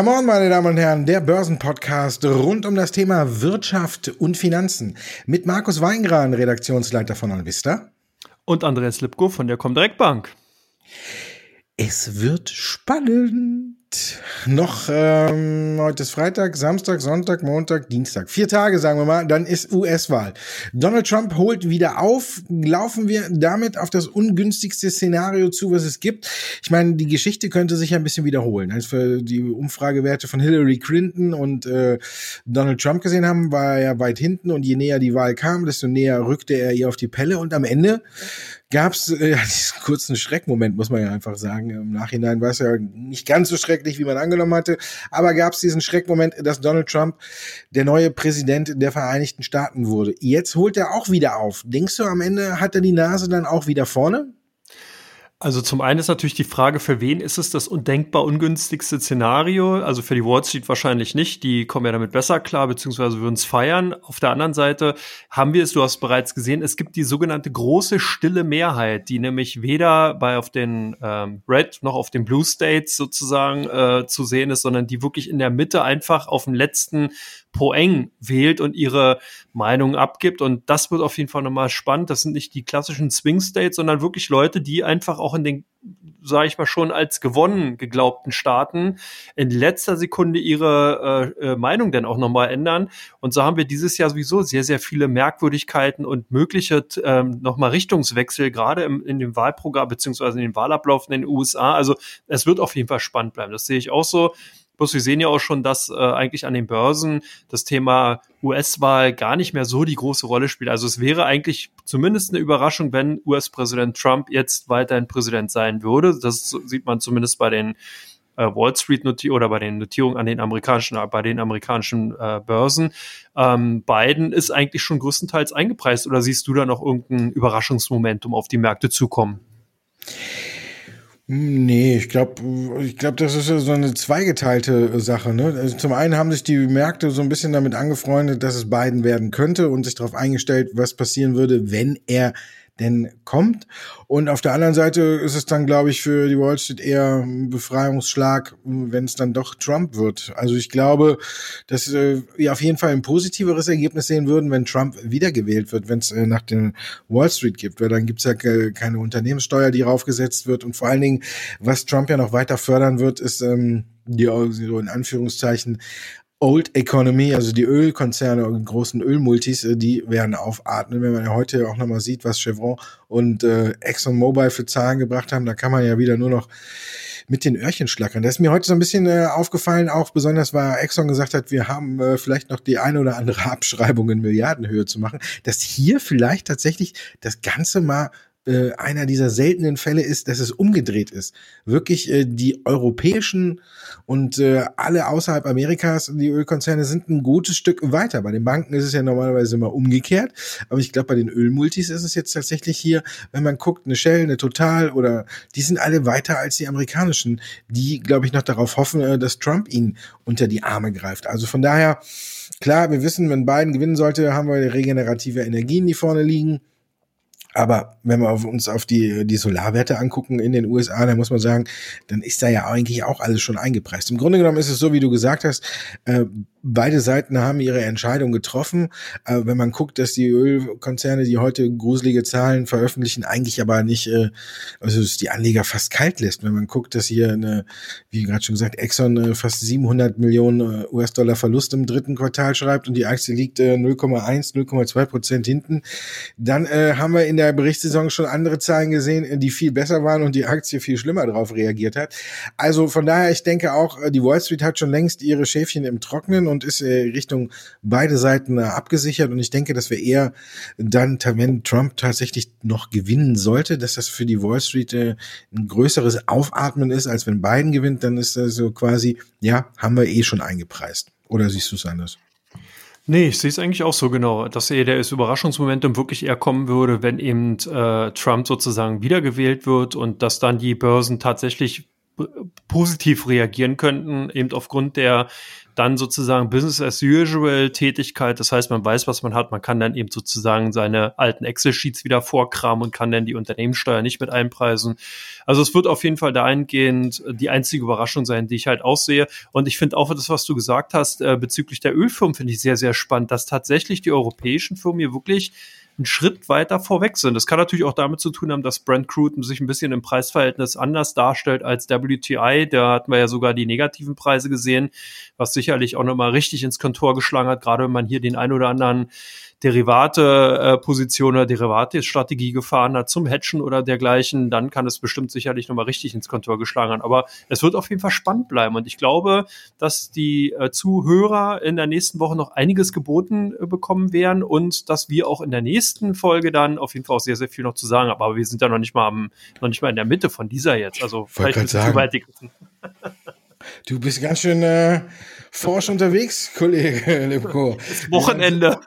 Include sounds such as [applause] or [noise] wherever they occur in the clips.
Come on, meine Damen und Herren, der Börsenpodcast rund um das Thema Wirtschaft und Finanzen mit Markus Weingran, Redaktionsleiter von Alvista. Und Andreas Lipko von der Comdirect Bank. Es wird spannend noch, ähm, heute ist Freitag, Samstag, Sonntag, Montag, Dienstag. Vier Tage, sagen wir mal, dann ist US-Wahl. Donald Trump holt wieder auf. Laufen wir damit auf das ungünstigste Szenario zu, was es gibt? Ich meine, die Geschichte könnte sich ein bisschen wiederholen. Als wir die Umfragewerte von Hillary Clinton und äh, Donald Trump gesehen haben, war er weit hinten und je näher die Wahl kam, desto näher rückte er ihr auf die Pelle und am Ende gab es äh, [laughs] diesen kurzen Schreckmoment, muss man ja einfach sagen. Im Nachhinein war es ja nicht ganz so schrecklich, wie man angenommen hatte, aber gab es diesen Schreckmoment, dass Donald Trump der neue Präsident der Vereinigten Staaten wurde. Jetzt holt er auch wieder auf. Denkst du, am Ende hat er die Nase dann auch wieder vorne? Also zum einen ist natürlich die Frage, für wen ist es das undenkbar ungünstigste Szenario? Also für die Wall Street wahrscheinlich nicht. Die kommen ja damit besser klar, beziehungsweise würden es feiern. Auf der anderen Seite haben wir es, du hast bereits gesehen, es gibt die sogenannte große stille Mehrheit, die nämlich weder bei auf den ähm, Red noch auf den Blue States sozusagen äh, zu sehen ist, sondern die wirklich in der Mitte einfach auf den letzten Poeng wählt und ihre Meinung abgibt. Und das wird auf jeden Fall nochmal spannend. Das sind nicht die klassischen Swing States, sondern wirklich Leute, die einfach auch in den sage ich mal schon als gewonnen geglaubten Staaten in letzter Sekunde ihre äh, äh, Meinung dann auch nochmal ändern. Und so haben wir dieses Jahr sowieso sehr, sehr viele Merkwürdigkeiten und mögliche ähm, nochmal Richtungswechsel, gerade im, in dem Wahlprogramm beziehungsweise in den Wahlablauf in den USA. Also es wird auf jeden Fall spannend bleiben. Das sehe ich auch so. Bloß wir sehen ja auch schon, dass äh, eigentlich an den Börsen das Thema US-Wahl gar nicht mehr so die große Rolle spielt. Also es wäre eigentlich zumindest eine Überraschung, wenn US-Präsident Trump jetzt weiterhin Präsident sein würde. Das sieht man zumindest bei den äh, Wall Street Notierungen oder bei den Notierungen an den amerikanischen, bei den amerikanischen äh, Börsen. Ähm, Biden ist eigentlich schon größtenteils eingepreist oder siehst du da noch irgendein Überraschungsmomentum auf die Märkte zukommen? Nee, ich glaube, ich glaube, das ist so eine zweigeteilte Sache. Ne? Also zum einen haben sich die Märkte so ein bisschen damit angefreundet, dass es Biden werden könnte und sich darauf eingestellt, was passieren würde, wenn er denn kommt. Und auf der anderen Seite ist es dann, glaube ich, für die Wall Street eher ein Befreiungsschlag, wenn es dann doch Trump wird. Also ich glaube, dass äh, wir auf jeden Fall ein positiveres Ergebnis sehen würden, wenn Trump wiedergewählt wird, wenn es äh, nach dem Wall Street gibt, weil dann gibt's ja keine Unternehmenssteuer, die raufgesetzt wird. Und vor allen Dingen, was Trump ja noch weiter fördern wird, ist ähm, die so in Anführungszeichen Old Economy, also die Ölkonzerne und großen Ölmultis, äh, die werden aufatmen. Wenn man ja heute auch nochmal sieht, was Chevron und äh, ExxonMobil für Zahlen gebracht haben, da kann man ja wieder nur noch mit den Öhrchen schlackern. Das ist mir heute so ein bisschen äh, aufgefallen, auch besonders, weil Exxon gesagt hat, wir haben äh, vielleicht noch die eine oder andere [laughs] Abschreibung in Milliardenhöhe zu machen, dass hier vielleicht tatsächlich das Ganze mal äh, einer dieser seltenen Fälle ist, dass es umgedreht ist. Wirklich äh, die europäischen und äh, alle außerhalb Amerikas, die Ölkonzerne sind ein gutes Stück weiter. Bei den Banken ist es ja normalerweise immer umgekehrt, aber ich glaube, bei den Ölmultis ist es jetzt tatsächlich hier, wenn man guckt, eine Shell, eine Total oder die sind alle weiter als die amerikanischen, die, glaube ich, noch darauf hoffen, äh, dass Trump ihnen unter die Arme greift. Also von daher, klar, wir wissen, wenn Biden gewinnen sollte, haben wir regenerative Energien, die vorne liegen. Aber wenn wir uns auf die, die Solarwerte angucken in den USA, dann muss man sagen, dann ist da ja eigentlich auch alles schon eingepreist. Im Grunde genommen ist es so, wie du gesagt hast, äh, beide Seiten haben ihre Entscheidung getroffen. Äh, wenn man guckt, dass die Ölkonzerne, die heute gruselige Zahlen veröffentlichen, eigentlich aber nicht, äh, also es die Anleger fast kalt lässt. Wenn man guckt, dass hier eine, wie gerade schon gesagt, Exxon äh, fast 700 Millionen äh, US-Dollar Verlust im dritten Quartal schreibt und die Aktie liegt äh, 0,1, 0,2 Prozent hinten, dann äh, haben wir in der Berichtssaison schon andere Zahlen gesehen, die viel besser waren und die Aktie viel schlimmer darauf reagiert hat. Also von daher, ich denke auch, äh, die Wall Street hat schon längst ihre Schäfchen im Trocknen und ist äh, Richtung beide Seiten äh, abgesichert. Und ich denke, dass wir eher dann, wenn Trump tatsächlich noch gewinnen sollte, dass das für die Wall Street äh, ein größeres Aufatmen ist, als wenn Biden gewinnt, dann ist das so quasi, ja, haben wir eh schon eingepreist. Oder siehst du es anders? Nee, ich sehe es eigentlich auch so genau, dass eher das Überraschungsmomentum wirklich eher kommen würde, wenn eben äh, Trump sozusagen wiedergewählt wird und dass dann die Börsen tatsächlich positiv reagieren könnten, eben aufgrund der dann sozusagen Business as usual Tätigkeit. Das heißt, man weiß, was man hat. Man kann dann eben sozusagen seine alten Excel-Sheets wieder vorkramen und kann dann die Unternehmenssteuer nicht mit einpreisen. Also es wird auf jeden Fall dahingehend die einzige Überraschung sein, die ich halt aussehe. Und ich finde auch das, was du gesagt hast, äh, bezüglich der Ölfirmen, finde ich sehr, sehr spannend, dass tatsächlich die europäischen Firmen hier wirklich einen Schritt weiter vorweg sind. Das kann natürlich auch damit zu tun haben, dass Brent Crude sich ein bisschen im Preisverhältnis anders darstellt als WTI. Da hatten wir ja sogar die negativen Preise gesehen, was sicherlich auch nochmal richtig ins Kontor geschlagen hat, gerade wenn man hier den ein oder anderen Derivate-Position oder Derivate-Strategie gefahren hat zum Hedgen oder dergleichen, dann kann es bestimmt sicherlich nochmal richtig ins Kontor geschlagen haben. Aber es wird auf jeden Fall spannend bleiben. Und ich glaube, dass die äh, Zuhörer in der nächsten Woche noch einiges geboten äh, bekommen werden und dass wir auch in der nächsten Folge dann auf jeden Fall auch sehr, sehr viel noch zu sagen haben. Aber wir sind ja noch nicht mal am, noch nicht mal in der Mitte von dieser jetzt. Also vielleicht ein bisschen zu weit. Du bist ganz schön äh, forsch unterwegs, Kollege [laughs] Lemko. Wochenende.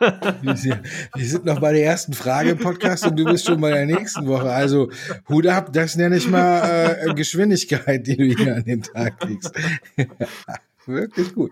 Wir, wir sind noch bei der ersten Frage im Podcast und du bist schon bei der nächsten Woche. Also Hut ab, das nenne ich mal äh, Geschwindigkeit, die du hier an den Tag legst. [laughs] Wirklich gut.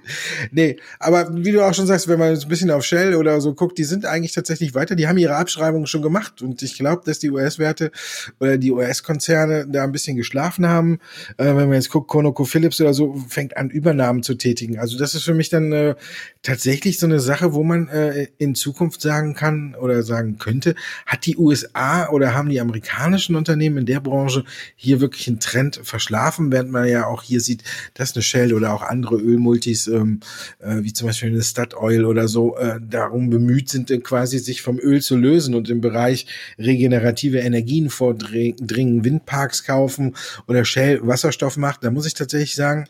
Nee, aber wie du auch schon sagst, wenn man ein bisschen auf Shell oder so guckt, die sind eigentlich tatsächlich weiter. Die haben ihre Abschreibungen schon gemacht und ich glaube, dass die US-Werte oder die US-Konzerne da ein bisschen geschlafen haben. Äh, wenn man jetzt guckt, Conoco Phillips oder so, fängt an, Übernahmen zu tätigen. Also das ist für mich dann äh, tatsächlich so eine Sache, wo man äh, in Zukunft sagen kann oder sagen könnte, hat die USA oder haben die amerikanischen Unternehmen in der Branche hier wirklich einen Trend verschlafen, während man ja auch hier sieht, dass eine Shell oder auch andere Ölmultis, ähm, äh, wie zum Beispiel eine Statoil oder so, äh, darum bemüht sind, quasi sich vom Öl zu lösen und im Bereich regenerative Energien vordringen, Windparks kaufen oder Shell Wasserstoff macht. Da muss ich tatsächlich sagen,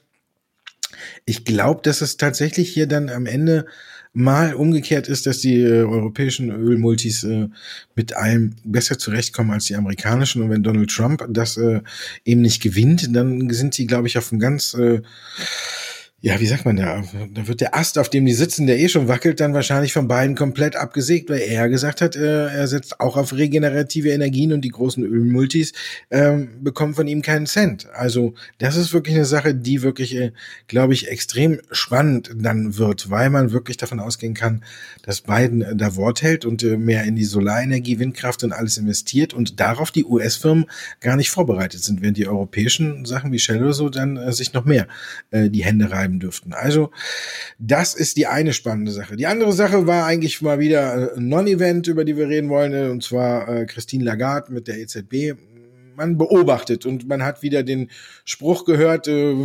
ich glaube, dass es tatsächlich hier dann am Ende mal umgekehrt ist, dass die äh, europäischen Ölmultis äh, mit allem besser zurechtkommen als die amerikanischen. Und wenn Donald Trump das äh, eben nicht gewinnt, dann sind sie, glaube ich, auf einem ganz äh, ja, wie sagt man da? Da wird der Ast, auf dem die sitzen, der eh schon wackelt, dann wahrscheinlich von beiden komplett abgesägt, weil er gesagt hat, äh, er setzt auch auf regenerative Energien und die großen Ölmultis ähm, bekommen von ihm keinen Cent. Also das ist wirklich eine Sache, die wirklich, äh, glaube ich, extrem spannend dann wird, weil man wirklich davon ausgehen kann, dass Biden äh, da Wort hält und äh, mehr in die Solarenergie, Windkraft und alles investiert und darauf die US-Firmen gar nicht vorbereitet sind, während die europäischen Sachen wie Shell oder so dann äh, sich noch mehr äh, die Hände reiben bleiben dürften. Also das ist die eine spannende Sache. Die andere Sache war eigentlich mal wieder ein Non-Event, über die wir reden wollen, äh, und zwar äh, Christine Lagarde mit der EZB man beobachtet und man hat wieder den Spruch gehört, äh,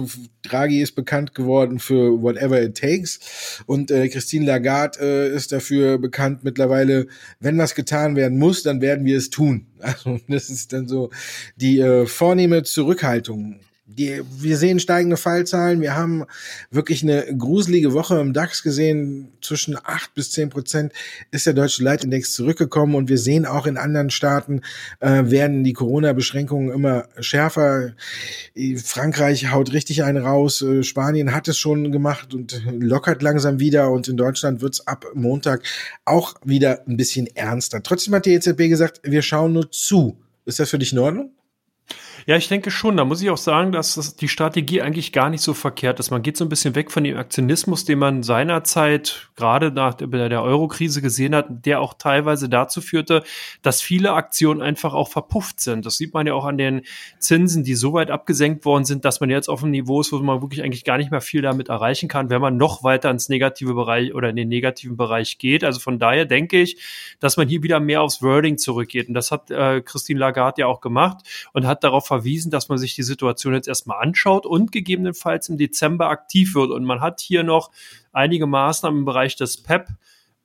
Draghi ist bekannt geworden für whatever it takes und äh, Christine Lagarde äh, ist dafür bekannt mittlerweile, wenn was getan werden muss, dann werden wir es tun. [laughs] Also das ist dann so die äh, vornehme Zurückhaltung die, wir sehen steigende Fallzahlen. Wir haben wirklich eine gruselige Woche im DAX gesehen. Zwischen acht bis zehn Prozent ist der deutsche Leitindex zurückgekommen. Und wir sehen auch in anderen Staaten äh, werden die Corona-Beschränkungen immer schärfer. Frankreich haut richtig einen raus. Äh, Spanien hat es schon gemacht und lockert langsam wieder. Und in Deutschland wird es ab Montag auch wieder ein bisschen ernster. Trotzdem hat die EZB gesagt, wir schauen nur zu. Ist das für dich in Ordnung? Ja, ich denke schon. Da muss ich auch sagen, dass das die Strategie eigentlich gar nicht so verkehrt ist. Man geht so ein bisschen weg von dem Aktionismus, den man seinerzeit gerade nach der Euro-Krise gesehen hat, der auch teilweise dazu führte, dass viele Aktionen einfach auch verpufft sind. Das sieht man ja auch an den Zinsen, die so weit abgesenkt worden sind, dass man jetzt auf einem Niveau ist, wo man wirklich eigentlich gar nicht mehr viel damit erreichen kann, wenn man noch weiter ins negative Bereich oder in den negativen Bereich geht. Also von daher denke ich, dass man hier wieder mehr aufs Wording zurückgeht. Und das hat äh, Christine Lagarde ja auch gemacht und hat darauf verwiesen, dass man sich die Situation jetzt erstmal anschaut und gegebenenfalls im Dezember aktiv wird. Und man hat hier noch einige Maßnahmen im Bereich des PEP,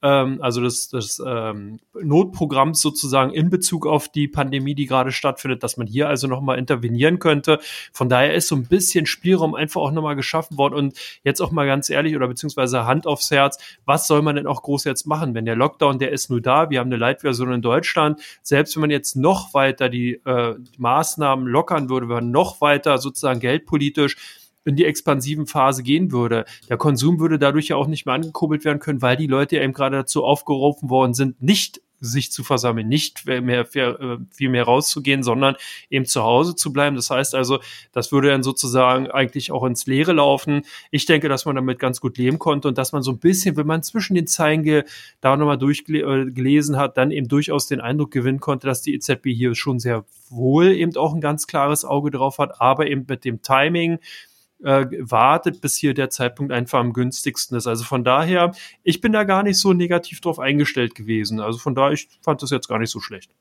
ähm, also des, des ähm, Notprogramms sozusagen in Bezug auf die Pandemie, die gerade stattfindet, dass man hier also nochmal intervenieren könnte. Von daher ist so ein bisschen Spielraum einfach auch nochmal geschaffen worden. Und jetzt auch mal ganz ehrlich oder beziehungsweise Hand aufs Herz, was soll man denn auch groß jetzt machen? Wenn der Lockdown, der ist nur da, wir haben eine Leitversion in Deutschland, selbst wenn man jetzt noch weiter die, äh, Maßnahmen lockern würde, wenn man noch weiter sozusagen geldpolitisch in die expansiven Phase gehen würde. Der Konsum würde dadurch ja auch nicht mehr angekurbelt werden können, weil die Leute eben gerade dazu aufgerufen worden sind, nicht sich zu versammeln, nicht mehr, äh, viel mehr rauszugehen, sondern eben zu Hause zu bleiben. Das heißt also, das würde dann sozusagen eigentlich auch ins Leere laufen. Ich denke, dass man damit ganz gut leben konnte und dass man so ein bisschen, wenn man zwischen den Zeilen da nochmal durchgelesen hat, dann eben durchaus den Eindruck gewinnen konnte, dass die EZB hier schon sehr wohl eben auch ein ganz klares Auge drauf hat, aber eben mit dem Timing, äh, wartet, bis hier der Zeitpunkt einfach am günstigsten ist. Also von daher, ich bin da gar nicht so negativ drauf eingestellt gewesen. Also von daher, ich fand das jetzt gar nicht so schlecht.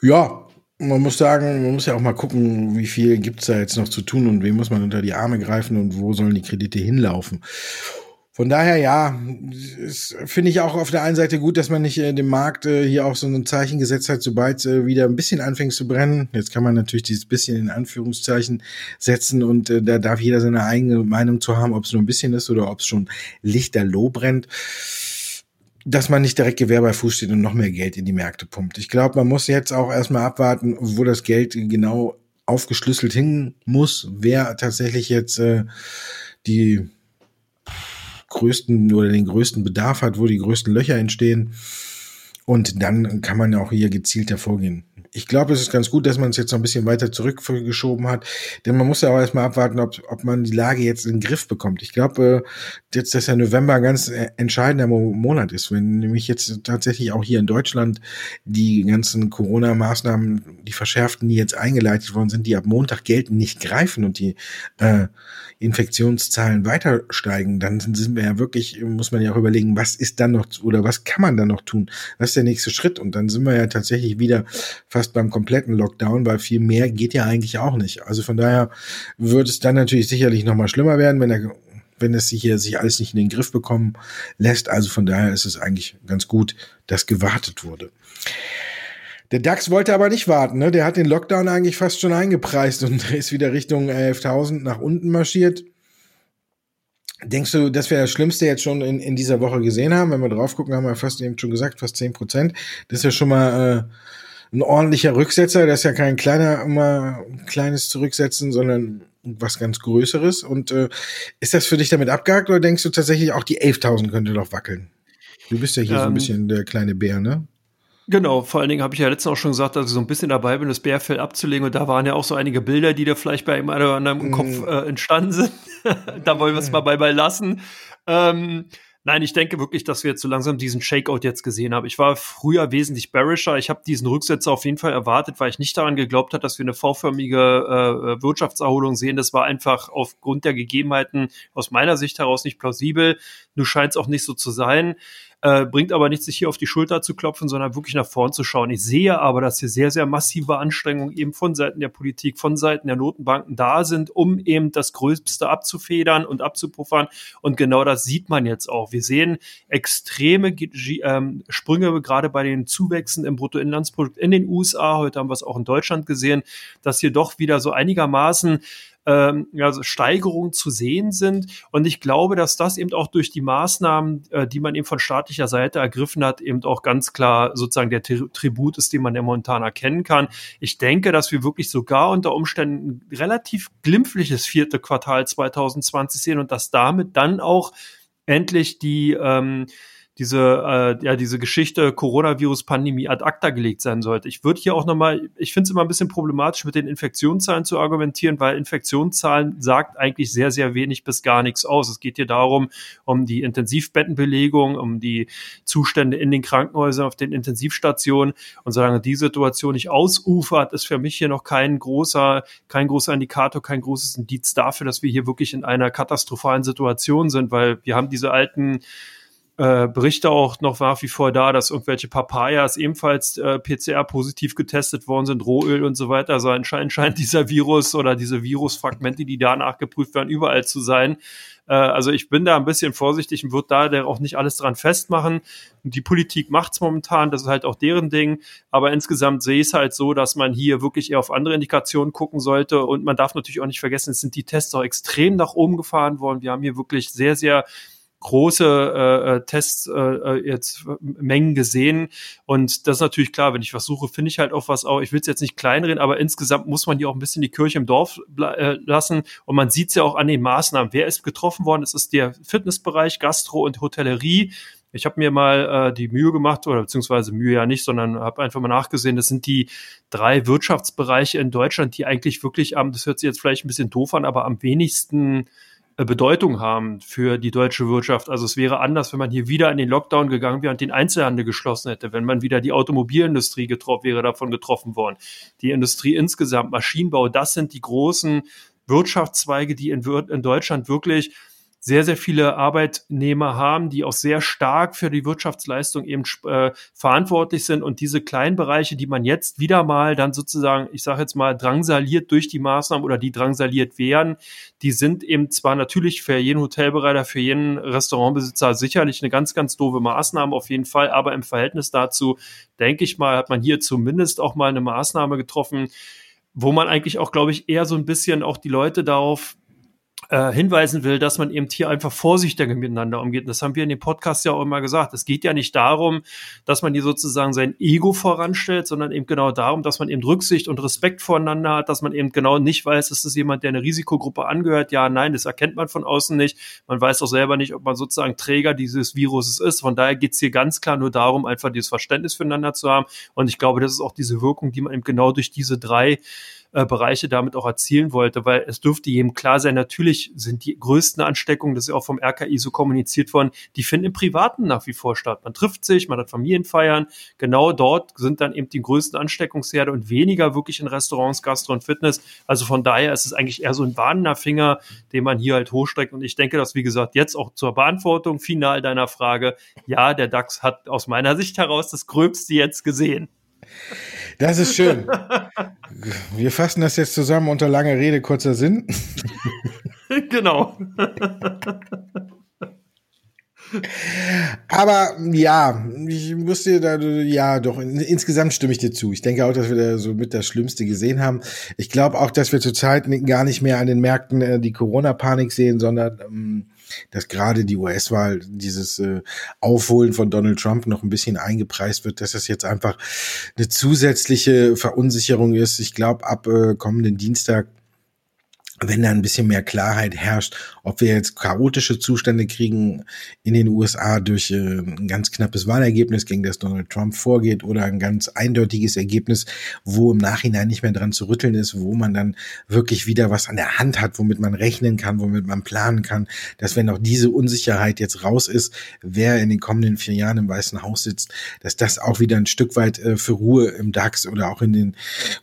Ja, man muss sagen, man muss ja auch mal gucken, wie viel gibt's da jetzt noch zu tun und wem muss man unter die Arme greifen und wo sollen die Kredite hinlaufen. Von daher, ja, finde ich auch auf der einen Seite gut, dass man nicht äh, dem Markt äh, hier auch so ein Zeichen gesetzt hat, sobald äh, wieder ein bisschen anfängt zu brennen. Jetzt kann man natürlich dieses bisschen in Anführungszeichen setzen und äh, da darf jeder seine eigene Meinung zu haben, ob es nur ein bisschen ist oder ob es schon lichterloh brennt dass man nicht direkt Gewehr bei Fuß steht und noch mehr Geld in die Märkte pumpt. Ich glaube, man muss jetzt auch erstmal abwarten, wo das Geld genau aufgeschlüsselt hin muss, wer tatsächlich jetzt äh, die größten oder den größten Bedarf hat, wo die größten Löcher entstehen. Und dann kann man ja auch hier gezielt hervorgehen ich glaube, es ist ganz gut, dass man es jetzt noch ein bisschen weiter zurückgeschoben hat, denn man muss ja auch erstmal abwarten, ob, ob man die Lage jetzt in den Griff bekommt. Ich glaube, äh, jetzt, dass der November ein ganz äh, entscheidender Monat ist, wenn nämlich jetzt tatsächlich auch hier in Deutschland die ganzen Corona-Maßnahmen, die verschärften, die jetzt eingeleitet worden sind, die ab Montag gelten, nicht greifen und die äh, Infektionszahlen weiter steigen, dann sind wir ja wirklich, muss man ja auch überlegen, was ist dann noch oder was kann man dann noch tun? Was ist der nächste Schritt? Und dann sind wir ja tatsächlich wieder fast fast beim kompletten Lockdown, weil viel mehr geht ja eigentlich auch nicht. Also von daher wird es dann natürlich sicherlich noch mal schlimmer werden, wenn er wenn es sich hier sich alles nicht in den Griff bekommen lässt. Also von daher ist es eigentlich ganz gut, dass gewartet wurde. Der DAX wollte aber nicht warten, ne? Der hat den Lockdown eigentlich fast schon eingepreist und [laughs] ist wieder Richtung 11.000 nach unten marschiert. Denkst du, dass wir das Schlimmste jetzt schon in, in dieser Woche gesehen haben? Wenn wir drauf gucken, haben wir fast eben schon gesagt, fast 10 Prozent. Das ist ja schon mal äh, ein ordentlicher Rücksetzer. Das ist ja kein kleiner, immer kleines Zurücksetzen, sondern was ganz Größeres. Und äh, ist das für dich damit abgehakt oder denkst du tatsächlich auch die 11.000 könnte doch wackeln? Du bist ja hier ähm, so ein ähm, bisschen der kleine Bär, ne? Genau, vor allen Dingen habe ich ja letztens auch schon gesagt, dass ich so ein bisschen dabei bin, das Bärfell abzulegen. Und da waren ja auch so einige Bilder, die da vielleicht bei einem oder anderen im Kopf mm. äh, entstanden sind. [laughs] da wollen wir es mal bei, bei lassen. Ähm, Nein, ich denke wirklich, dass wir jetzt so langsam diesen Shakeout jetzt gesehen haben. Ich war früher wesentlich bearischer. Ich habe diesen Rücksetzer auf jeden Fall erwartet, weil ich nicht daran geglaubt habe, dass wir eine V-förmige äh, Wirtschaftserholung sehen. Das war einfach aufgrund der Gegebenheiten aus meiner Sicht heraus nicht plausibel. Nur scheint es auch nicht so zu sein. Äh, bringt aber nicht, sich hier auf die Schulter zu klopfen, sondern wirklich nach vorn zu schauen. Ich sehe aber, dass hier sehr, sehr massive Anstrengungen eben von Seiten der Politik, von Seiten der Notenbanken da sind, um eben das Größte abzufedern und abzupuffern. Und genau das sieht man jetzt auch. Wir sehen extreme ähm, Sprünge gerade bei den Zuwächsen im Bruttoinlandsprodukt in den USA. Heute haben wir es auch in Deutschland gesehen, dass hier doch wieder so einigermaßen ähm, ja, Steigerungen zu sehen sind. Und ich glaube, dass das eben auch durch die Maßnahmen, äh, die man eben von staatlicher Seite ergriffen hat, eben auch ganz klar sozusagen der Tribut ist, den man ja momentan erkennen kann. Ich denke, dass wir wirklich sogar unter Umständen ein relativ glimpfliches vierte Quartal 2020 sehen und dass damit dann auch endlich die ähm, diese, äh, ja, diese Geschichte Coronavirus-Pandemie ad acta gelegt sein sollte. Ich würde hier auch nochmal, ich finde es immer ein bisschen problematisch, mit den Infektionszahlen zu argumentieren, weil Infektionszahlen sagt eigentlich sehr, sehr wenig bis gar nichts aus. Es geht hier darum, um die Intensivbettenbelegung, um die Zustände in den Krankenhäusern, auf den Intensivstationen. Und solange die Situation nicht ausufert, ist für mich hier noch kein großer, kein großer Indikator, kein großes Indiz dafür, dass wir hier wirklich in einer katastrophalen Situation sind, weil wir haben diese alten äh, Berichte auch noch nach wie vor da, dass irgendwelche Papayas ebenfalls äh, PCR-positiv getestet worden sind, Rohöl und so weiter. Also anscheinend scheint dieser Virus oder diese Virusfragmente, die da nachgeprüft werden, überall zu sein. Äh, also ich bin da ein bisschen vorsichtig und würde da auch nicht alles dran festmachen. Die Politik macht's momentan, das ist halt auch deren Ding. Aber insgesamt sehe ich es halt so, dass man hier wirklich eher auf andere Indikationen gucken sollte. Und man darf natürlich auch nicht vergessen, es sind die Tests auch extrem nach oben gefahren worden. Wir haben hier wirklich sehr, sehr große äh, äh Tests äh, äh, jetzt Mengen gesehen und das ist natürlich klar, wenn ich was suche, finde ich halt auch was auch. Ich will es jetzt nicht kleinreden, aber insgesamt muss man hier auch ein bisschen die Kirche im Dorf äh, lassen und man sieht es ja auch an den Maßnahmen. Wer ist getroffen worden? Es ist der Fitnessbereich, Gastro und Hotellerie Ich habe mir mal äh, die Mühe gemacht, oder beziehungsweise Mühe ja nicht, sondern habe einfach mal nachgesehen, das sind die drei Wirtschaftsbereiche in Deutschland, die eigentlich wirklich am, das hört sich jetzt vielleicht ein bisschen doof an, aber am wenigsten Bedeutung haben für die deutsche Wirtschaft. Also es wäre anders, wenn man hier wieder in den Lockdown gegangen wäre und den Einzelhandel geschlossen hätte, wenn man wieder die Automobilindustrie getroffen wäre, davon getroffen worden. Die Industrie insgesamt, Maschinenbau, das sind die großen Wirtschaftszweige, die in, in Deutschland wirklich sehr, sehr viele Arbeitnehmer haben, die auch sehr stark für die Wirtschaftsleistung eben äh, verantwortlich sind. Und diese kleinen Bereiche, die man jetzt wieder mal dann sozusagen, ich sage jetzt mal, drangsaliert durch die Maßnahmen oder die drangsaliert werden, die sind eben zwar natürlich für jeden Hotelbereiter, für jeden Restaurantbesitzer sicherlich eine ganz, ganz doofe Maßnahme auf jeden Fall, aber im Verhältnis dazu, denke ich mal, hat man hier zumindest auch mal eine Maßnahme getroffen, wo man eigentlich auch, glaube ich, eher so ein bisschen auch die Leute darauf äh, hinweisen will, dass man eben hier einfach vorsichtiger miteinander umgeht. Das haben wir in dem Podcast ja auch immer gesagt. Es geht ja nicht darum, dass man hier sozusagen sein Ego voranstellt, sondern eben genau darum, dass man eben Rücksicht und Respekt voreinander hat, dass man eben genau nicht weiß, ist das jemand, der eine Risikogruppe angehört? Ja, nein, das erkennt man von außen nicht. Man weiß auch selber nicht, ob man sozusagen Träger dieses Viruses ist. Von daher geht es hier ganz klar nur darum, einfach dieses Verständnis füreinander zu haben. Und ich glaube, das ist auch diese Wirkung, die man eben genau durch diese drei äh, Bereiche damit auch erzielen wollte, weil es dürfte jedem klar sein, natürlich sind die größten Ansteckungen, das ist ja auch vom RKI so kommuniziert worden, die finden im Privaten nach wie vor statt. Man trifft sich, man hat Familienfeiern, genau dort sind dann eben die größten Ansteckungsherde und weniger wirklich in Restaurants, Gastro und Fitness. Also von daher ist es eigentlich eher so ein warnender Finger, den man hier halt hochstreckt und ich denke, dass wie gesagt jetzt auch zur Beantwortung final deiner Frage, ja, der DAX hat aus meiner Sicht heraus das Gröbste jetzt gesehen. Das ist schön. [laughs] Wir fassen das jetzt zusammen unter langer Rede, kurzer Sinn. [laughs] genau. Aber ja, ich muss dir da, ja, doch, insgesamt stimme ich dir zu. Ich denke auch, dass wir da so mit das Schlimmste gesehen haben. Ich glaube auch, dass wir zurzeit gar nicht mehr an den Märkten äh, die Corona-Panik sehen, sondern ähm, dass gerade die US-Wahl, dieses äh, Aufholen von Donald Trump noch ein bisschen eingepreist wird, dass das jetzt einfach eine zusätzliche Verunsicherung ist. Ich glaube, ab äh, kommenden Dienstag wenn da ein bisschen mehr Klarheit herrscht, ob wir jetzt chaotische Zustände kriegen in den USA durch äh, ein ganz knappes Wahlergebnis, gegen das Donald Trump vorgeht, oder ein ganz eindeutiges Ergebnis, wo im Nachhinein nicht mehr dran zu rütteln ist, wo man dann wirklich wieder was an der Hand hat, womit man rechnen kann, womit man planen kann, dass wenn auch diese Unsicherheit jetzt raus ist, wer in den kommenden vier Jahren im Weißen Haus sitzt, dass das auch wieder ein Stück weit äh, für Ruhe im DAX oder auch in den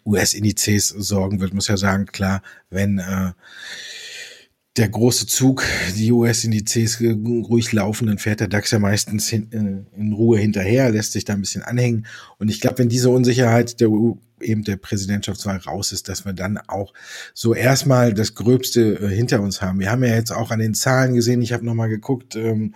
US-Indizes sorgen wird. Muss ja sagen, klar, wenn äh, der große Zug, die US-Indizes ruhig laufen, dann fährt der DAX ja meistens in, äh, in Ruhe hinterher, lässt sich da ein bisschen anhängen. Und ich glaube, wenn diese Unsicherheit der eben der Präsidentschaftswahl raus ist, dass wir dann auch so erstmal das Gröbste äh, hinter uns haben. Wir haben ja jetzt auch an den Zahlen gesehen, ich habe nochmal geguckt, ähm,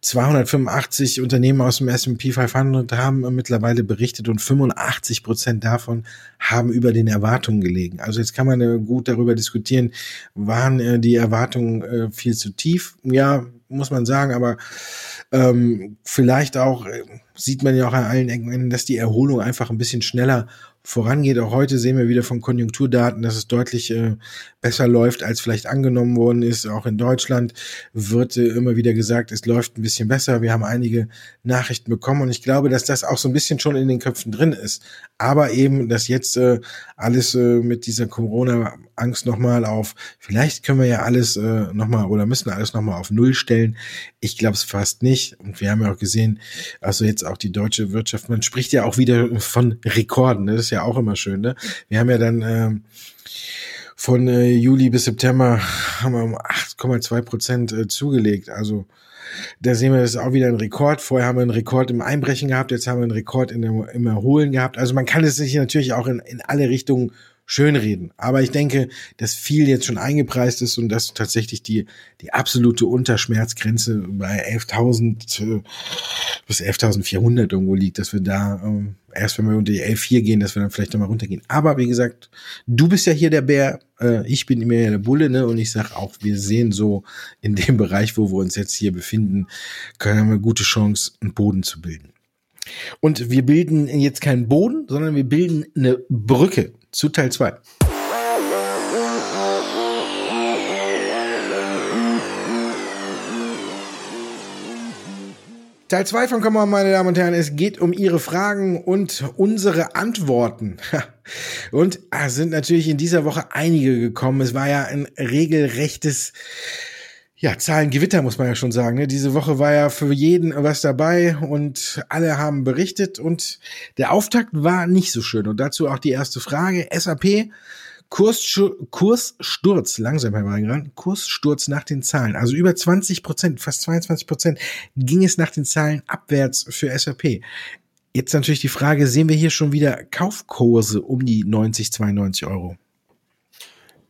285 Unternehmen aus dem S&P 500 haben mittlerweile berichtet und 85 Prozent davon haben über den Erwartungen gelegen. Also jetzt kann man äh, gut darüber diskutieren, waren äh, die Erwartungen viel zu tief? Ja, muss man sagen, aber ähm, vielleicht auch sieht man ja auch an allen Ecken, dass die Erholung einfach ein bisschen schneller vorangeht. Auch heute sehen wir wieder von Konjunkturdaten, dass es deutlich äh, besser läuft, als vielleicht angenommen worden ist. Auch in Deutschland wird äh, immer wieder gesagt, es läuft ein bisschen besser. Wir haben einige Nachrichten bekommen und ich glaube, dass das auch so ein bisschen schon in den Köpfen drin ist. Aber eben, dass jetzt äh, alles äh, mit dieser Corona-Angst nochmal auf, vielleicht können wir ja alles äh, nochmal oder müssen alles nochmal auf Null stellen. Ich glaube es fast nicht. Und wir haben ja auch gesehen, also jetzt auch die deutsche Wirtschaft, man spricht ja auch wieder von Rekorden. Das ist ja auch immer schön. Ne? Wir haben ja dann äh, von äh, Juli bis September haben wir um 8,2 Prozent äh, zugelegt. Also da sehen wir, das ist auch wieder ein Rekord. Vorher haben wir einen Rekord im Einbrechen gehabt, jetzt haben wir einen Rekord in im Erholen gehabt. Also man kann es sich natürlich auch in, in alle Richtungen schönreden. Aber ich denke, dass viel jetzt schon eingepreist ist und dass tatsächlich die, die absolute Unterschmerzgrenze bei 11.000 äh, bis 11.400 irgendwo liegt, dass wir da ähm, erst, wenn wir unter die 11.4 gehen, dass wir dann vielleicht nochmal runtergehen. Aber wie gesagt, du bist ja hier der Bär, äh, ich bin immer ja der Bulle, ne? Und ich sag auch, wir sehen so in dem Bereich, wo wir uns jetzt hier befinden, können wir gute Chance, einen Boden zu bilden. Und wir bilden jetzt keinen Boden, sondern wir bilden eine Brücke zu Teil 2. Teil 2 von Come on, meine Damen und Herren. Es geht um Ihre Fragen und unsere Antworten. [laughs] Und es sind natürlich in dieser Woche einige gekommen. Es war ja ein regelrechtes ja, Zahlengewitter muss man ja schon sagen. Ne? Diese Woche war ja für jeden was dabei und alle haben berichtet und der Auftakt war nicht so schön. Und dazu auch die erste Frage. SAP, Kurssturz, langsam herbeigerannt, Kurssturz nach den Zahlen. Also über 20 Prozent, fast 22 Prozent ging es nach den Zahlen abwärts für SAP. Jetzt natürlich die Frage, sehen wir hier schon wieder Kaufkurse um die 90, 92 Euro?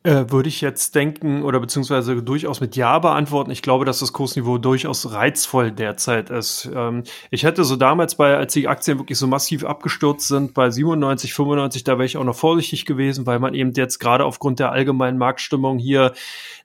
Äh, würde ich jetzt denken oder beziehungsweise durchaus mit Ja beantworten. Ich glaube, dass das Kursniveau durchaus reizvoll derzeit ist. Ähm, ich hätte so damals bei, als die Aktien wirklich so massiv abgestürzt sind, bei 97, 95, da wäre ich auch noch vorsichtig gewesen, weil man eben jetzt gerade aufgrund der allgemeinen Marktstimmung hier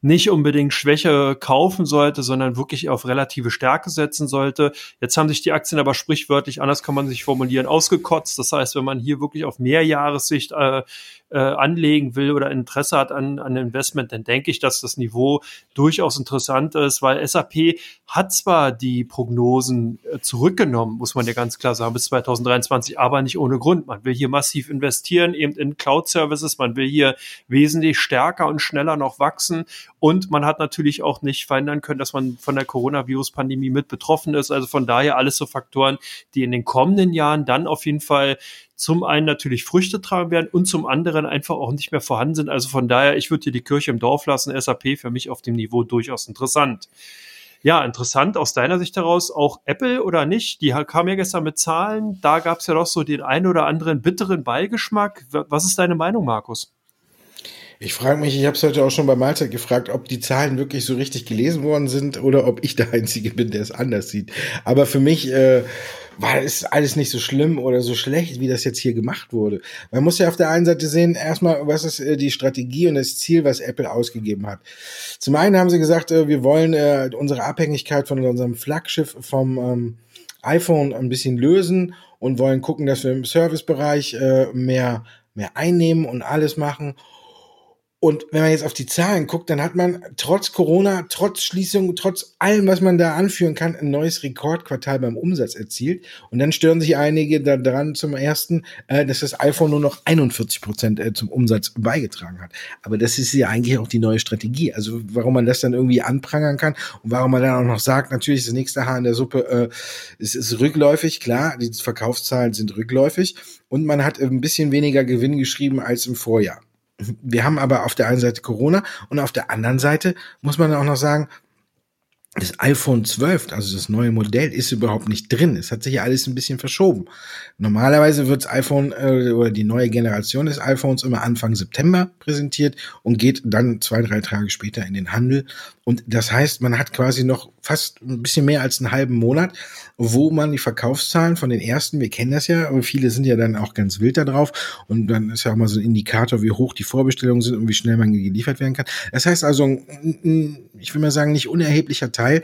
nicht unbedingt Schwäche kaufen sollte, sondern wirklich auf relative Stärke setzen sollte. Jetzt haben sich die Aktien aber sprichwörtlich, anders kann man sich formulieren, ausgekotzt. Das heißt, wenn man hier wirklich auf Mehrjahressicht äh, äh, anlegen will oder Interesse hat an, an Investment, dann denke ich, dass das Niveau durchaus interessant ist, weil SAP hat zwar die Prognosen äh, zurückgenommen, muss man ja ganz klar sagen, bis 2023, aber nicht ohne Grund. Man will hier massiv investieren, eben in Cloud-Services, man will hier wesentlich stärker und schneller noch wachsen und man hat natürlich auch nicht verhindern können, dass man von der Coronavirus-Pandemie mit betroffen ist. Also von daher alles so Faktoren, die in den kommenden Jahren dann auf jeden Fall zum einen natürlich Früchte tragen werden und zum anderen einfach auch nicht mehr vorhanden sind. Also von daher, ich würde hier die Kirche im Dorf lassen. SAP für mich auf dem Niveau durchaus interessant. Ja, interessant aus deiner Sicht heraus auch Apple oder nicht? Die kam ja gestern mit Zahlen. Da gab es ja doch so den einen oder anderen bitteren Beigeschmack. Was ist deine Meinung, Markus? Ich frage mich, ich habe es heute auch schon bei Mahlzeit gefragt, ob die Zahlen wirklich so richtig gelesen worden sind oder ob ich [laughs] der Einzige bin, der es anders sieht. Aber für mich äh, war es alles nicht so schlimm oder so schlecht, wie das jetzt hier gemacht wurde. Man muss ja auf der einen Seite sehen, erstmal, was ist äh, die Strategie und das Ziel, was Apple ausgegeben hat. Zum einen haben sie gesagt, äh, wir wollen äh, unsere Abhängigkeit von unserem Flaggschiff vom ähm, iPhone ein bisschen lösen und wollen gucken, dass wir im Servicebereich äh, mehr mehr einnehmen und alles machen und wenn man jetzt auf die Zahlen guckt, dann hat man trotz Corona, trotz Schließung, trotz allem, was man da anführen kann, ein neues Rekordquartal beim Umsatz erzielt. Und dann stören sich einige daran zum ersten, äh, dass das iPhone nur noch 41 Prozent äh, zum Umsatz beigetragen hat. Aber das ist ja eigentlich auch die neue Strategie. Also warum man das dann irgendwie anprangern kann und warum man dann auch noch sagt, natürlich ist das nächste Haar in der Suppe, äh, es ist rückläufig, klar, die Verkaufszahlen sind rückläufig und man hat ein bisschen weniger Gewinn geschrieben als im Vorjahr. Wir haben aber auf der einen Seite Corona und auf der anderen Seite muss man auch noch sagen, das iPhone 12, also das neue Modell, ist überhaupt nicht drin. Es hat sich ja alles ein bisschen verschoben. Normalerweise wird das iPhone äh, oder die neue Generation des iPhones immer Anfang September präsentiert und geht dann zwei, drei Tage später in den Handel. Und das heißt, man hat quasi noch fast ein bisschen mehr als einen halben Monat, wo man die Verkaufszahlen von den ersten, wir kennen das ja, aber viele sind ja dann auch ganz wild da drauf und dann ist ja auch mal so ein Indikator, wie hoch die Vorbestellungen sind und wie schnell man geliefert werden kann. Das heißt also, ich will mal sagen, nicht unerheblicher Teil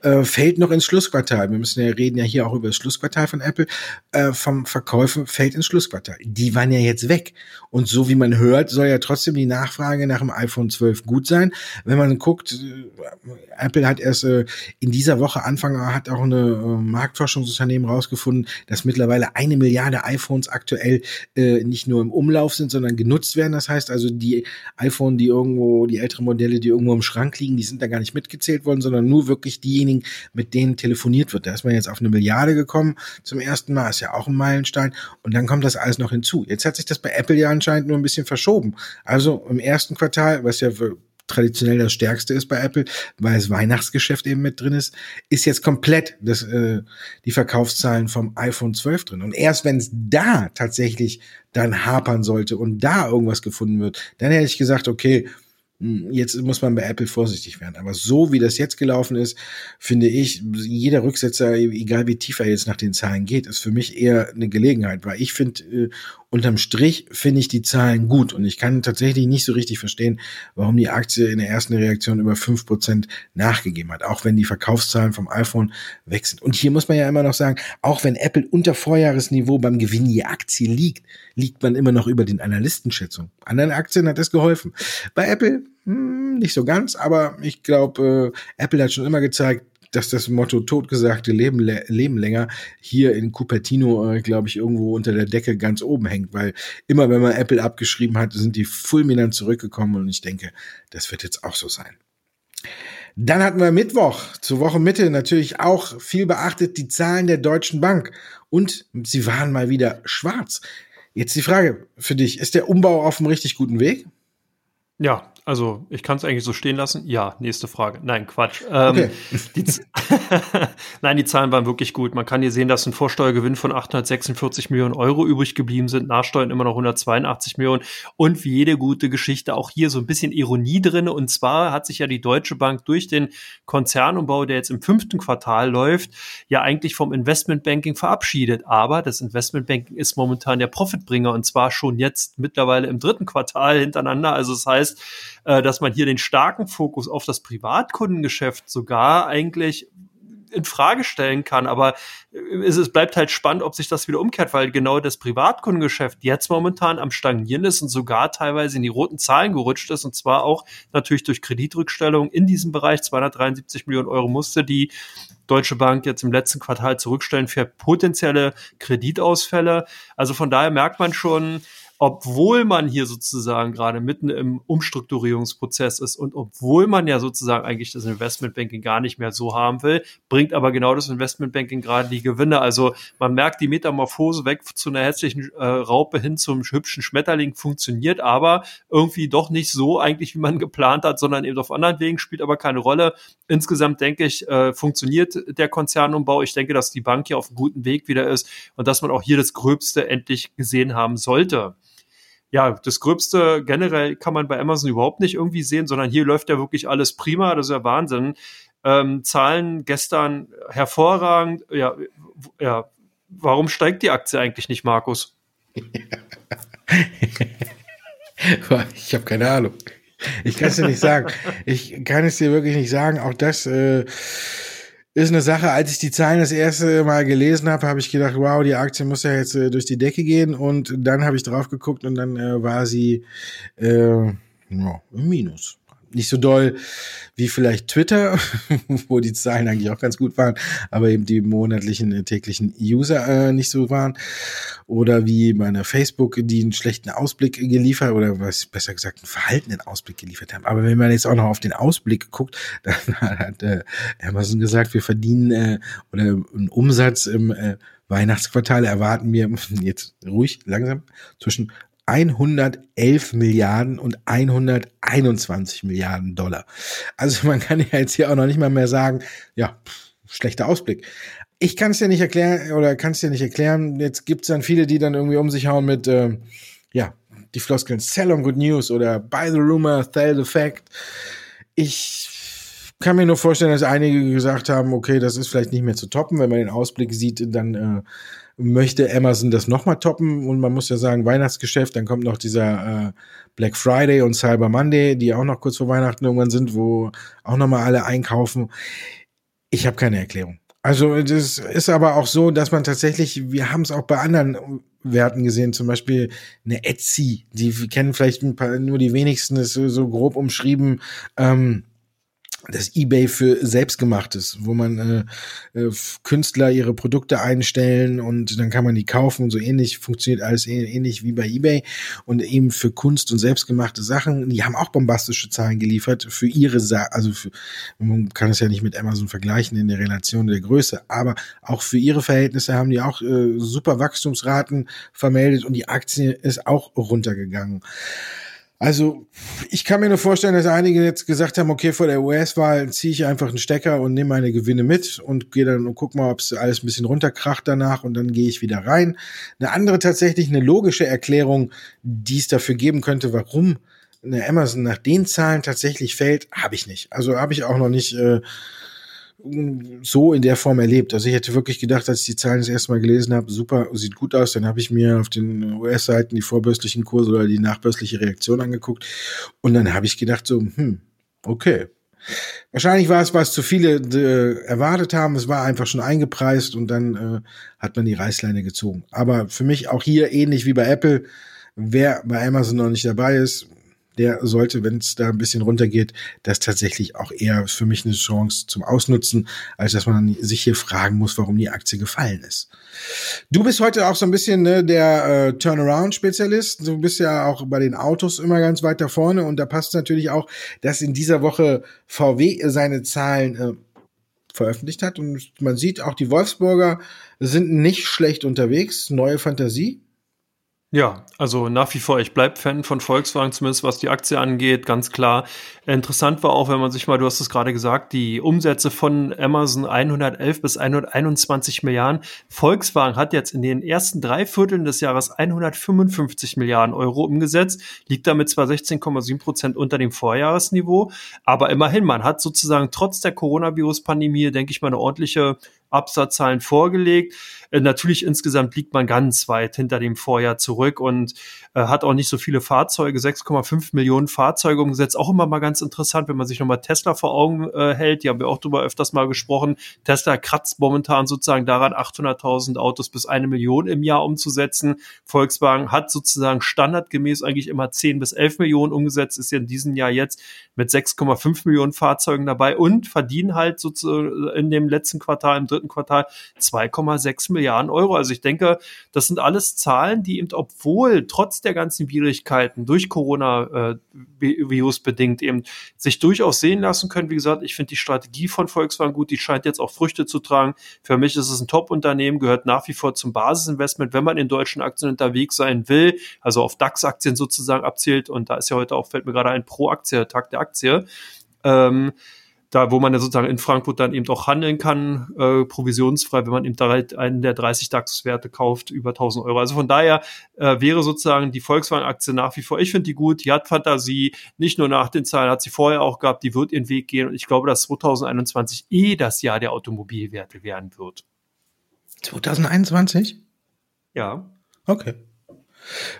äh, fällt noch ins Schlussquartal. Wir müssen ja reden ja hier auch über das Schlussquartal von Apple, äh, vom Verkäufen fällt ins Schlussquartal. Die waren ja jetzt weg. Und so wie man hört, soll ja trotzdem die Nachfrage nach dem iPhone 12 gut sein. Wenn man guckt, Apple hat erst äh, in dieser Woche Anfang hat auch eine äh, Marktforschungsunternehmen rausgefunden, dass mittlerweile eine Milliarde iPhones aktuell äh, nicht nur im Umlauf sind, sondern genutzt werden. Das heißt also, die iPhone, die irgendwo, die älteren Modelle, die irgendwo im Schrank liegen, die sind da gar nicht mitgezählt worden, sondern nur wirklich diejenigen, mit denen telefoniert wird. Da ist man jetzt auf eine Milliarde gekommen zum ersten Mal, ist ja auch ein Meilenstein. Und dann kommt das alles noch hinzu. Jetzt hat sich das bei Apple ja anscheinend nur ein bisschen verschoben. Also im ersten Quartal, was ja traditionell das Stärkste ist bei Apple, weil das Weihnachtsgeschäft eben mit drin ist, ist jetzt komplett das, äh, die Verkaufszahlen vom iPhone 12 drin. Und erst wenn es da tatsächlich dann hapern sollte und da irgendwas gefunden wird, dann hätte ich gesagt, okay, hm, jetzt muss man bei Apple vorsichtig werden. Aber so wie das jetzt gelaufen ist, finde ich, jeder Rücksetzer, egal wie tief er jetzt nach den Zahlen geht, ist für mich eher eine Gelegenheit, weil ich finde, äh, unterm Strich finde ich die Zahlen gut und ich kann tatsächlich nicht so richtig verstehen, warum die Aktie in der ersten Reaktion über fünf Prozent nachgegeben hat, auch wenn die Verkaufszahlen vom iPhone weg sind. Und hier muss man ja immer noch sagen, auch wenn Apple unter Vorjahresniveau beim Gewinn je Aktie liegt, liegt man immer noch über den Analystenschätzungen. Anderen Aktien hat das geholfen. Bei Apple hm, nicht so ganz, aber ich glaube, äh, Apple hat schon immer gezeigt, dass das Motto totgesagte Leben, Leben länger hier in Cupertino, äh, glaube ich, irgendwo unter der Decke ganz oben hängt, weil immer wenn man Apple abgeschrieben hat, sind die fulminant zurückgekommen und ich denke, das wird jetzt auch so sein. Dann hatten wir Mittwoch, zur Wochenmitte natürlich auch viel beachtet, die Zahlen der Deutschen Bank. Und sie waren mal wieder schwarz. Jetzt die Frage für dich, ist der Umbau auf einem richtig guten Weg? Ja, also ich kann es eigentlich so stehen lassen. Ja, nächste Frage. Nein, Quatsch. Ähm, okay. [laughs] die [laughs] Nein, die Zahlen waren wirklich gut. Man kann hier sehen, dass ein Vorsteuergewinn von 846 Millionen Euro übrig geblieben sind, Nachsteuern immer noch 182 Millionen und wie jede gute Geschichte auch hier so ein bisschen Ironie drin. Und zwar hat sich ja die Deutsche Bank durch den Konzernumbau, der jetzt im fünften Quartal läuft, ja eigentlich vom Investmentbanking verabschiedet. Aber das Investmentbanking ist momentan der Profitbringer und zwar schon jetzt mittlerweile im dritten Quartal hintereinander. Also das heißt, äh, dass man hier den starken Fokus auf das Privatkundengeschäft sogar eigentlich in Frage stellen kann. Aber es, es bleibt halt spannend, ob sich das wieder umkehrt, weil genau das Privatkundengeschäft jetzt momentan am Stagnieren ist und sogar teilweise in die roten Zahlen gerutscht ist. Und zwar auch natürlich durch Kreditrückstellung in diesem Bereich. 273 Millionen Euro musste die Deutsche Bank jetzt im letzten Quartal zurückstellen für potenzielle Kreditausfälle. Also von daher merkt man schon, obwohl man hier sozusagen gerade mitten im Umstrukturierungsprozess ist und obwohl man ja sozusagen eigentlich das Investmentbanking gar nicht mehr so haben will, bringt aber genau das Investmentbanking gerade die Gewinne. Also man merkt die Metamorphose weg zu einer hässlichen äh, Raupe hin zum hübschen Schmetterling funktioniert, aber irgendwie doch nicht so eigentlich, wie man [laughs] geplant hat, sondern eben auf anderen Wegen spielt aber keine Rolle. Insgesamt denke ich, äh, funktioniert der Konzernumbau. Ich denke, dass die Bank hier auf einem guten Weg wieder ist und dass man auch hier das Gröbste endlich gesehen haben sollte ja, das Gröbste generell kann man bei Amazon überhaupt nicht irgendwie sehen, sondern hier läuft ja wirklich alles prima, das ist ja Wahnsinn. Ähm, Zahlen gestern hervorragend. Ja, ja, warum steigt die Aktie eigentlich nicht, Markus? [laughs] ich habe keine Ahnung. Ich kann es dir nicht sagen. Ich kann es dir wirklich nicht sagen. Auch das äh, ist eine Sache, als ich die Zahlen das erste Mal gelesen habe, habe ich gedacht, wow, die Aktie muss ja jetzt äh, durch die Decke gehen. Und dann habe ich drauf geguckt und dann äh, war sie äh, ja, im Minus nicht so doll wie vielleicht Twitter, [laughs] wo die Zahlen eigentlich auch ganz gut waren, aber eben die monatlichen, äh, täglichen User äh, nicht so waren. Oder wie bei einer Facebook, die einen schlechten Ausblick geliefert oder was besser gesagt einen verhaltenen Ausblick geliefert haben. Aber wenn man jetzt auch noch auf den Ausblick guckt, [laughs] dann hat äh, Amazon gesagt, wir verdienen äh, oder einen Umsatz im äh, Weihnachtsquartal erwarten wir [laughs] jetzt ruhig langsam zwischen 111 Milliarden und 121 Milliarden Dollar. Also man kann ja jetzt hier auch noch nicht mal mehr sagen, ja, schlechter Ausblick. Ich kann es dir nicht erklären oder kann es dir nicht erklären. Jetzt gibt es dann viele, die dann irgendwie um sich hauen mit, äh, ja, die Floskeln Sell on Good News oder Buy the Rumor, Sell the Fact. Ich kann mir nur vorstellen, dass einige gesagt haben, okay, das ist vielleicht nicht mehr zu toppen. Wenn man den Ausblick sieht, dann äh, möchte Amazon das nochmal toppen und man muss ja sagen, Weihnachtsgeschäft, dann kommt noch dieser äh, Black Friday und Cyber Monday, die auch noch kurz vor Weihnachten irgendwann sind, wo auch nochmal alle einkaufen. Ich habe keine Erklärung. Also das ist aber auch so, dass man tatsächlich, wir haben es auch bei anderen Werten gesehen, zum Beispiel eine Etsy, die kennen vielleicht ein paar, nur die wenigsten, ist so, grob umschrieben. Ähm, das eBay für Selbstgemachtes, wo man äh, äh, Künstler ihre Produkte einstellen und dann kann man die kaufen und so ähnlich funktioniert alles ähnlich wie bei eBay und eben für Kunst und selbstgemachte Sachen. Die haben auch bombastische Zahlen geliefert für ihre, Sa also für, man kann es ja nicht mit Amazon vergleichen in der Relation der Größe, aber auch für ihre Verhältnisse haben die auch äh, super Wachstumsraten vermeldet und die Aktie ist auch runtergegangen. Also ich kann mir nur vorstellen, dass einige jetzt gesagt haben, okay, vor der US-Wahl ziehe ich einfach einen Stecker und nehme meine Gewinne mit und gehe dann und guck mal, ob es alles ein bisschen runterkracht danach und dann gehe ich wieder rein. Eine andere tatsächlich, eine logische Erklärung, die es dafür geben könnte, warum eine Amazon nach den Zahlen tatsächlich fällt, habe ich nicht. Also habe ich auch noch nicht äh, so in der Form erlebt. Also ich hätte wirklich gedacht, als ich die Zahlen das erste Mal gelesen habe, super, sieht gut aus. Dann habe ich mir auf den US-Seiten die vorbörslichen Kurse oder die nachbörsliche Reaktion angeguckt. Und dann habe ich gedacht so, hm, okay. Wahrscheinlich war es, was zu viele äh, erwartet haben. Es war einfach schon eingepreist und dann äh, hat man die Reißleine gezogen. Aber für mich auch hier ähnlich wie bei Apple, wer bei Amazon noch nicht dabei ist, der sollte, wenn es da ein bisschen runtergeht, das tatsächlich auch eher für mich eine Chance zum Ausnutzen, als dass man sich hier fragen muss, warum die Aktie gefallen ist. Du bist heute auch so ein bisschen ne, der äh, Turnaround-Spezialist. Du bist ja auch bei den Autos immer ganz weit da vorne und da passt natürlich auch, dass in dieser Woche VW seine Zahlen äh, veröffentlicht hat und man sieht auch die Wolfsburger sind nicht schlecht unterwegs. Neue Fantasie. Ja, also nach wie vor, ich bleib Fan von Volkswagen, zumindest was die Aktie angeht, ganz klar. Interessant war auch, wenn man sich mal, du hast es gerade gesagt, die Umsätze von Amazon 111 bis 121 Milliarden. Volkswagen hat jetzt in den ersten drei Vierteln des Jahres 155 Milliarden Euro umgesetzt, liegt damit zwar 16,7 Prozent unter dem Vorjahresniveau, aber immerhin, man hat sozusagen trotz der Coronavirus-Pandemie, denke ich mal, eine ordentliche Absatzzahlen vorgelegt. Äh, natürlich insgesamt liegt man ganz weit hinter dem Vorjahr zurück und äh, hat auch nicht so viele Fahrzeuge, 6,5 Millionen Fahrzeuge umgesetzt. Auch immer mal ganz interessant, wenn man sich nochmal Tesla vor Augen äh, hält. Die haben wir auch drüber öfters mal gesprochen. Tesla kratzt momentan sozusagen daran, 800.000 Autos bis eine Million im Jahr umzusetzen. Volkswagen hat sozusagen standardgemäß eigentlich immer 10 bis 11 Millionen umgesetzt, ist ja in diesem Jahr jetzt mit 6,5 Millionen Fahrzeugen dabei und verdienen halt sozusagen in dem letzten Quartal, im dritten Quartal 2,6 Milliarden Euro. Also ich denke, das sind alles Zahlen, die eben, obwohl trotz der ganzen Schwierigkeiten durch Corona-Virus äh, bedingt eben sich durchaus sehen lassen können. Wie gesagt, ich finde die Strategie von Volkswagen gut, die scheint jetzt auch Früchte zu tragen. Für mich ist es ein Top-Unternehmen, gehört nach wie vor zum Basisinvestment, wenn man in deutschen Aktien unterwegs sein will, also auf DAX-Aktien sozusagen abzielt. Und da ist ja heute auch, fällt mir gerade ein Pro-Aktie, Tag der Aktie. Ähm, da wo man ja sozusagen in Frankfurt dann eben auch handeln kann, äh, provisionsfrei, wenn man eben da halt einen der 30 DAX-Werte kauft, über 1000 Euro. Also von daher äh, wäre sozusagen die Volkswagen-Aktie nach wie vor, ich finde die gut, die hat Fantasie, nicht nur nach den Zahlen, hat sie vorher auch gehabt, die wird ihren Weg gehen und ich glaube, dass 2021 eh das Jahr der Automobilwerte werden wird. 2021? Ja. Okay.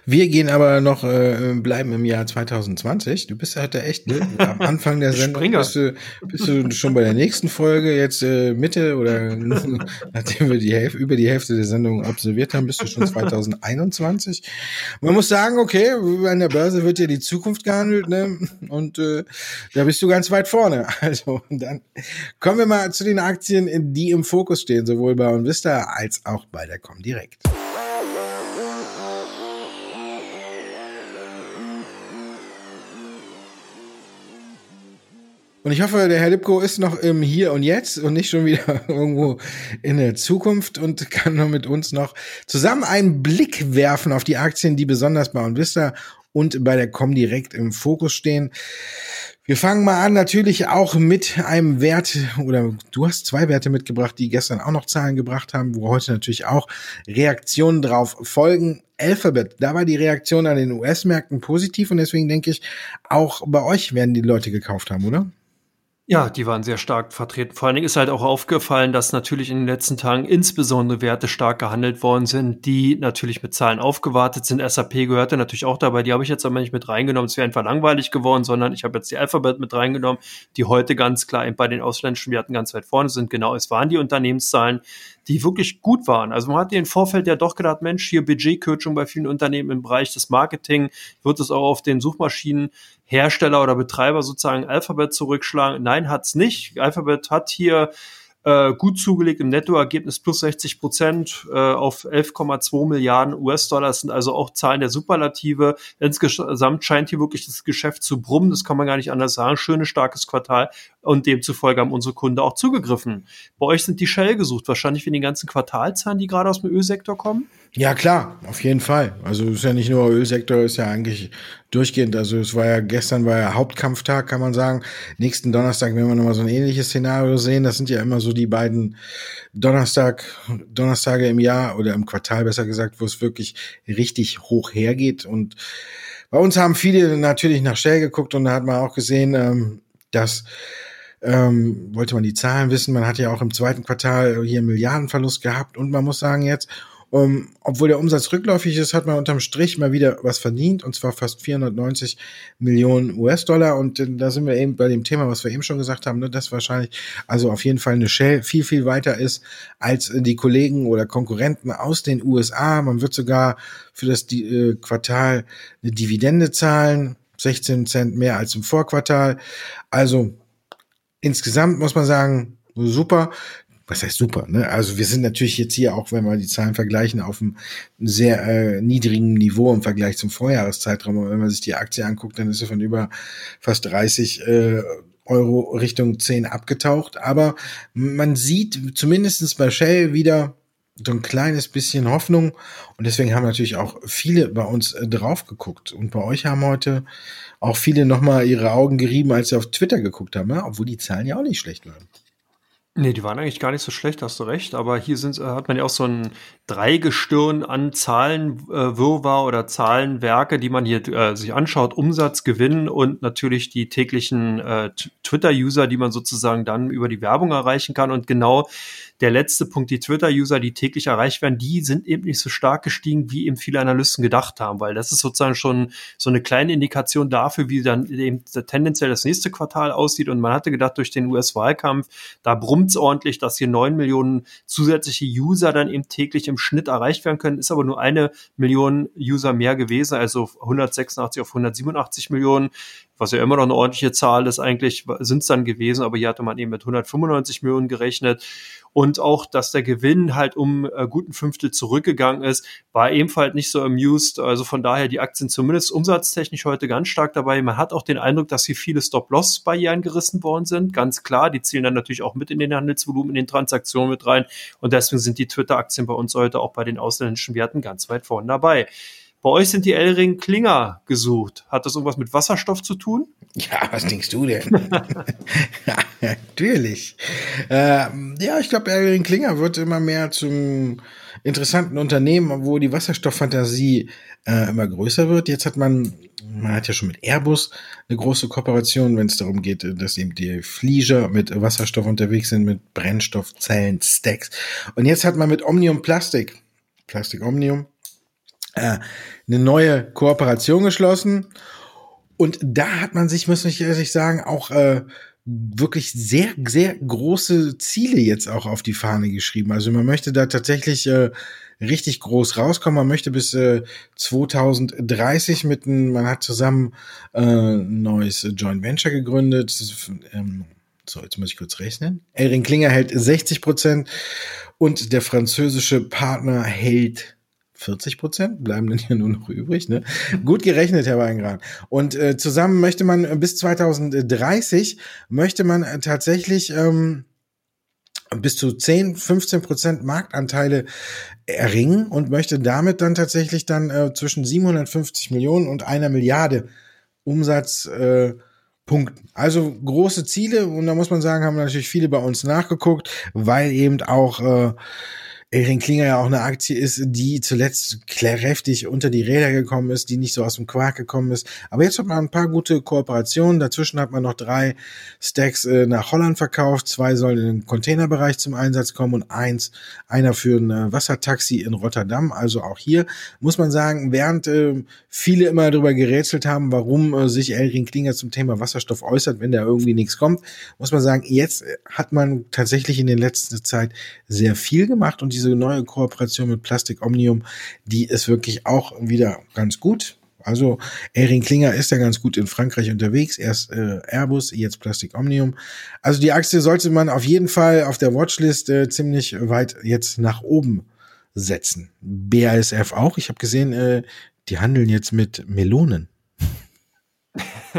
Wir gehen aber noch, äh, bleiben im Jahr 2020. Du bist heute echt ne, am Anfang der [laughs] Sendung. Bist du, bist du schon bei der nächsten Folge, jetzt äh, Mitte oder [laughs] nachdem wir die Hälfte, über die Hälfte der Sendung absolviert haben, bist du schon 2021. Man muss sagen, okay, an der Börse wird ja die Zukunft gehandelt, ne? Und äh, da bist du ganz weit vorne. [laughs] Also dann kommen wir mal zu den Aktien, die im Fokus stehen, sowohl bei Onvista als auch bei der Comdirect. Und ich hoffe, der Herr Lipko ist noch im Hier und Jetzt und nicht schon wieder [laughs] irgendwo in der Zukunft und kann nur mit uns noch zusammen einen Blick werfen auf die Aktien, die besonders bei Onvista und bei der Comdirect im Fokus stehen. Wir fangen mal an natürlich auch mit einem Wert oder du hast zwei Werte mitgebracht, die gestern auch noch Zahlen gebracht haben, wo heute natürlich auch Reaktionen drauf folgen. Alphabet, da war die Reaktion an den US-Märkten positiv und deswegen denke ich, auch bei euch werden die Leute gekauft haben, oder? Ja, die waren sehr stark vertreten. Vor allen Dingen ist halt auch aufgefallen, dass natürlich in den letzten Tagen insbesondere Werte stark gehandelt worden sind, die natürlich mit Zahlen aufgewartet sind. SAP gehörte natürlich auch dabei. Die habe ich jetzt aber nicht mit reingenommen. Es wäre einfach langweilig geworden, sondern ich habe jetzt die Alphabet mit reingenommen, die heute ganz klar bei den ausländischen Werten ganz weit vorne sind. Genau, es waren die Unternehmenszahlen, die wirklich gut waren. Also man hat im Vorfeld ja doch gedacht, Mensch, hier Budgetkürzung bei vielen Unternehmen im Bereich des Marketing, wird es auch auf den Suchmaschinenhersteller oder Betreiber sozusagen Alphabet zurückschlagen? Nein, hat's nicht. Alphabet hat hier äh, gut zugelegt im Nettoergebnis plus 60 Prozent äh, auf 11,2 Milliarden US-Dollar. Das sind also auch Zahlen der Superlative. Insgesamt scheint hier wirklich das Geschäft zu brummen. Das kann man gar nicht anders sagen. Schönes, starkes Quartal und demzufolge haben unsere Kunden auch zugegriffen. Bei euch sind die Shell gesucht, wahrscheinlich für die ganzen Quartalzahlen, die gerade aus dem Ölsektor kommen? Ja, klar, auf jeden Fall. Also es ist ja nicht nur Ölsektor, ist ja eigentlich durchgehend. Also es war ja gestern war ja Hauptkampftag, kann man sagen. Nächsten Donnerstag werden wir nochmal so ein ähnliches Szenario sehen. Das sind ja immer so die beiden Donnerstag, Donnerstage im Jahr oder im Quartal besser gesagt, wo es wirklich richtig hoch hergeht. Und bei uns haben viele natürlich nach Shell geguckt und da hat man auch gesehen, ähm, dass ähm, wollte man die Zahlen wissen. Man hat ja auch im zweiten Quartal hier einen Milliardenverlust gehabt und man muss sagen jetzt, um, ähm, obwohl der Umsatz rückläufig ist, hat man unterm Strich mal wieder was verdient und zwar fast 490 Millionen US-Dollar und äh, da sind wir eben bei dem Thema, was wir eben schon gesagt haben, ne, dass wahrscheinlich also auf jeden Fall eine Shell viel, viel weiter ist als die Kollegen oder Konkurrenten aus den USA. Man wird sogar für das äh, Quartal eine Dividende zahlen 16 Cent mehr als im Vorquartal. Also insgesamt muss man sagen, super. Was heißt super? Ne? Also wir sind natürlich jetzt hier auch, wenn wir die Zahlen vergleichen, auf einem sehr äh, niedrigen Niveau im Vergleich zum Vorjahreszeitraum. Und wenn man sich die Aktie anguckt, dann ist sie von über fast 30 äh, Euro Richtung 10 abgetaucht. Aber man sieht zumindestens bei Shell wieder so ein kleines bisschen Hoffnung. Und deswegen haben natürlich auch viele bei uns äh, drauf geguckt. Und bei euch haben heute auch viele nochmal ihre Augen gerieben, als sie auf Twitter geguckt haben, ja? obwohl die Zahlen ja auch nicht schlecht waren. Nee, die waren eigentlich gar nicht so schlecht, hast du recht. Aber hier sind, äh, hat man ja auch so ein Dreigestirn an Zahlenwirrwarr äh, oder Zahlenwerke, die man hier äh, sich anschaut. Umsatz, Gewinn und natürlich die täglichen äh, Twitter-User, die man sozusagen dann über die Werbung erreichen kann. Und genau der letzte Punkt, die Twitter-User, die täglich erreicht werden, die sind eben nicht so stark gestiegen, wie eben viele Analysten gedacht haben, weil das ist sozusagen schon so eine kleine Indikation dafür, wie dann eben tendenziell das nächste Quartal aussieht. Und man hatte gedacht, durch den US-Wahlkampf, da brummt's ordentlich, dass hier neun Millionen zusätzliche User dann eben täglich im Schnitt erreicht werden können, ist aber nur eine Million User mehr gewesen, also 186 auf 187 Millionen was ja immer noch eine ordentliche Zahl ist, eigentlich sind es dann gewesen, aber hier hatte man eben mit 195 Millionen gerechnet. Und auch, dass der Gewinn halt um äh, guten Fünftel zurückgegangen ist, war ebenfalls nicht so amused. Also von daher die Aktien zumindest umsatztechnisch heute ganz stark dabei. Man hat auch den Eindruck, dass hier viele Stop-Loss-Barrieren gerissen worden sind. Ganz klar, die zielen dann natürlich auch mit in den Handelsvolumen, in den Transaktionen mit rein. Und deswegen sind die Twitter-Aktien bei uns heute auch bei den ausländischen Werten ganz weit vorne dabei. Bei euch sind die L-Ring Klinger gesucht. Hat das irgendwas mit Wasserstoff zu tun? Ja, was denkst du denn? [laughs] [laughs] ja, natürlich. Ähm, ja, ich glaube, L-Ring Klinger wird immer mehr zum interessanten Unternehmen, wo die Wasserstofffantasie äh, immer größer wird. Jetzt hat man, man hat ja schon mit Airbus eine große Kooperation, wenn es darum geht, dass eben die Flieger mit Wasserstoff unterwegs sind, mit Brennstoffzellen, Stacks. Und jetzt hat man mit Omnium Plastik, Plastik Omnium, äh, eine neue Kooperation geschlossen. Und da hat man sich, muss ich ehrlich sagen, auch äh, wirklich sehr, sehr große Ziele jetzt auch auf die Fahne geschrieben. Also man möchte da tatsächlich äh, richtig groß rauskommen. Man möchte bis äh, 2030 mit einem, man hat zusammen äh, ein neues Joint Venture gegründet. Ähm, so, jetzt muss ich kurz rechnen. Elring Klinger hält 60 Prozent und der französische Partner hält 40 Prozent bleiben dann hier nur noch übrig. Ne? Gut gerechnet, Herr Weingran. Und äh, zusammen möchte man äh, bis 2030 möchte man äh, tatsächlich ähm, bis zu 10, 15 Prozent Marktanteile erringen und möchte damit dann tatsächlich dann äh, zwischen 750 Millionen und einer Milliarde Umsatz äh, Punkten. Also große Ziele und da muss man sagen, haben natürlich viele bei uns nachgeguckt, weil eben auch äh, Elring Klinger ja auch eine Aktie ist, die zuletzt kräftig unter die Räder gekommen ist, die nicht so aus dem Quark gekommen ist. Aber jetzt hat man ein paar gute Kooperationen. Dazwischen hat man noch drei Stacks äh, nach Holland verkauft. Zwei sollen in den Containerbereich zum Einsatz kommen und eins, einer für ein äh, Wassertaxi in Rotterdam. Also auch hier muss man sagen, während äh, viele immer darüber gerätselt haben, warum äh, sich Elring Klinger zum Thema Wasserstoff äußert, wenn da irgendwie nichts kommt, muss man sagen, jetzt hat man tatsächlich in der letzten Zeit sehr viel gemacht und diese neue Kooperation mit Plastik Omnium, die ist wirklich auch wieder ganz gut. Also Erin Klinger ist ja ganz gut in Frankreich unterwegs. Erst äh, Airbus, jetzt Plastik Omnium. Also die Aktie sollte man auf jeden Fall auf der Watchlist äh, ziemlich weit jetzt nach oben setzen. BASF auch. Ich habe gesehen, äh, die handeln jetzt mit Melonen. [laughs]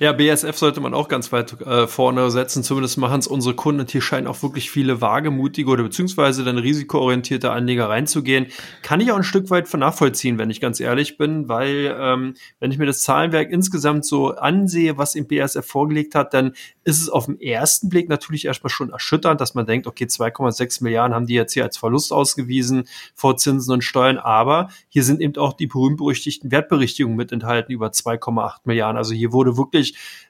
Ja, BSF sollte man auch ganz weit äh, vorne setzen. Zumindest machen es unsere Kunden. Und hier scheinen auch wirklich viele wagemutige oder beziehungsweise dann risikoorientierte Anleger reinzugehen. Kann ich auch ein Stück weit nachvollziehen, wenn ich ganz ehrlich bin, weil ähm, wenn ich mir das Zahlenwerk insgesamt so ansehe, was im BSF vorgelegt hat, dann ist es auf den ersten Blick natürlich erstmal schon erschütternd, dass man denkt, okay, 2,6 Milliarden haben die jetzt hier als Verlust ausgewiesen vor Zinsen und Steuern. Aber hier sind eben auch die berühmt-berüchtigten Wertberichtigungen mit enthalten über 2,8 Milliarden. Also hier wurde wirklich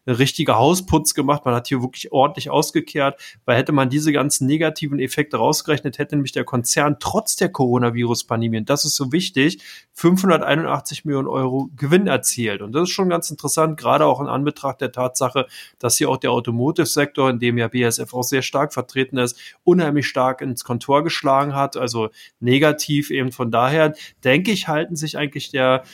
ein richtiger Hausputz gemacht. Man hat hier wirklich ordentlich ausgekehrt, weil hätte man diese ganzen negativen Effekte rausgerechnet, hätte nämlich der Konzern trotz der Coronavirus-Pandemie, und das ist so wichtig, 581 Millionen Euro Gewinn erzielt. Und das ist schon ganz interessant, gerade auch in Anbetracht der Tatsache, dass hier auch der Automotive-Sektor, in dem ja BSF auch sehr stark vertreten ist, unheimlich stark ins Kontor geschlagen hat, also negativ eben. Von daher denke ich, halten sich eigentlich der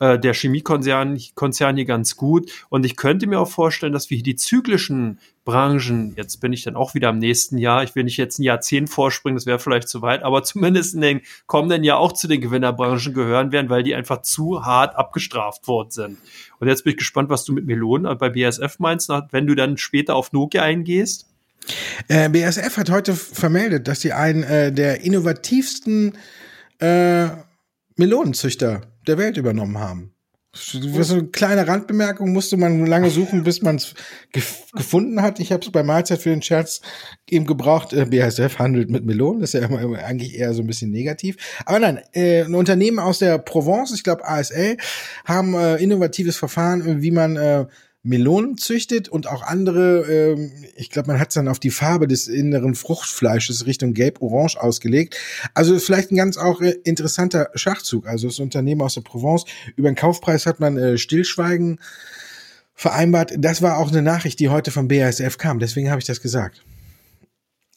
äh, der Chemiekonzern Konzern hier ganz gut. Und ich könnte mir auch vorstellen, dass wir hier die zyklischen Branchen, jetzt bin ich dann auch wieder im nächsten Jahr, ich will nicht jetzt ein Jahrzehnt vorspringen, das wäre vielleicht zu weit, aber [laughs] zumindest in den kommenden Jahr auch zu den Gewinnerbranchen gehören werden, weil die einfach zu hart abgestraft worden sind. Und jetzt bin ich gespannt, was du mit Melonen bei BSF meinst, wenn du dann später auf Nokia eingehst. Äh, BSF hat heute vermeldet, dass sie einen äh, der innovativsten äh, Melonenzüchter der Welt übernommen haben. So eine kleine Randbemerkung musste man lange suchen, bis man es gef gefunden hat. Ich habe es bei Mahlzeit für den Scherz eben gebraucht. Äh, BASF handelt mit Melonen, das ist ja immer, eigentlich eher so ein bisschen negativ. Aber nein, äh, ein Unternehmen aus der Provence, ich glaube ASL, haben äh, innovatives Verfahren, wie man äh, Melonen züchtet und auch andere, ähm, ich glaube, man hat es dann auf die Farbe des inneren Fruchtfleisches Richtung Gelb-Orange ausgelegt. Also vielleicht ein ganz auch äh, interessanter Schachzug. Also das Unternehmen aus der Provence, über den Kaufpreis hat man äh, Stillschweigen vereinbart. Das war auch eine Nachricht, die heute vom BASF kam. Deswegen habe ich das gesagt.